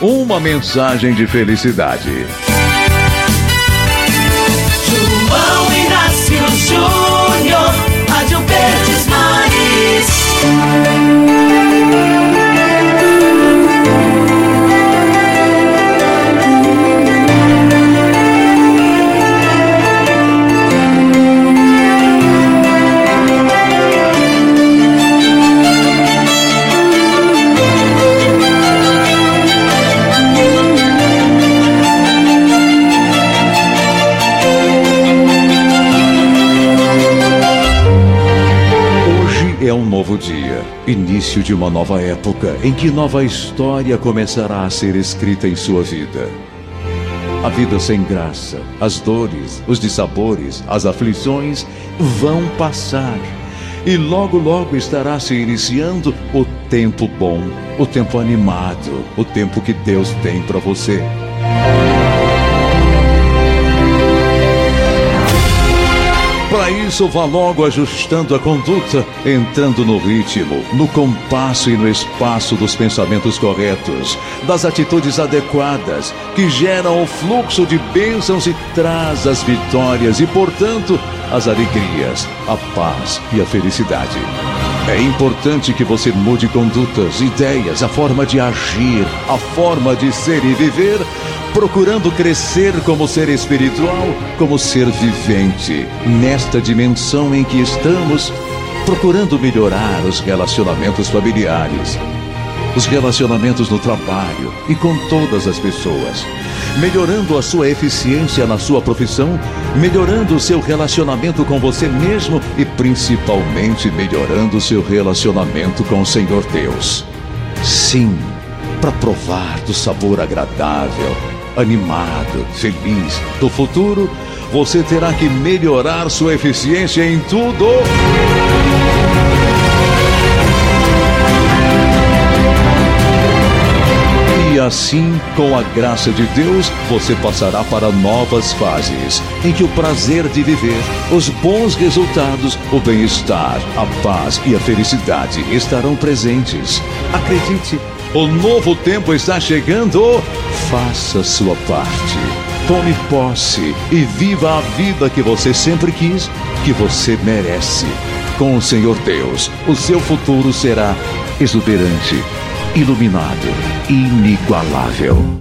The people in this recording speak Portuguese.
uma mensagem de felicidade. Novo dia, início de uma nova época em que nova história começará a ser escrita em sua vida. A vida sem graça, as dores, os dissabores, as aflições vão passar. E logo, logo estará se iniciando o tempo bom, o tempo animado, o tempo que Deus tem para você. Isso, vá logo ajustando a conduta, entrando no ritmo, no compasso e no espaço dos pensamentos corretos, das atitudes adequadas, que geram o fluxo de bênçãos e traz as vitórias e, portanto, as alegrias, a paz e a felicidade. É importante que você mude condutas, ideias, a forma de agir, a forma de ser e viver, procurando crescer como ser espiritual, como ser vivente, nesta dimensão em que estamos, procurando melhorar os relacionamentos familiares, os relacionamentos no trabalho e com todas as pessoas, melhorando a sua eficiência na sua profissão, melhorando o seu relacionamento com você mesmo e principalmente melhorando o seu relacionamento com o Senhor Deus. Sim, para provar do sabor agradável, animado, feliz do futuro, você terá que melhorar sua eficiência em tudo. E assim, com a graça de Deus, você passará para novas fases, em que o prazer de viver, os bons resultados, o bem-estar, a paz e a felicidade estarão presentes. Acredite, o novo tempo está chegando. Faça sua parte. Tome posse e viva a vida que você sempre quis, que você merece. Com o Senhor Deus, o seu futuro será exuberante, iluminado, inigualável.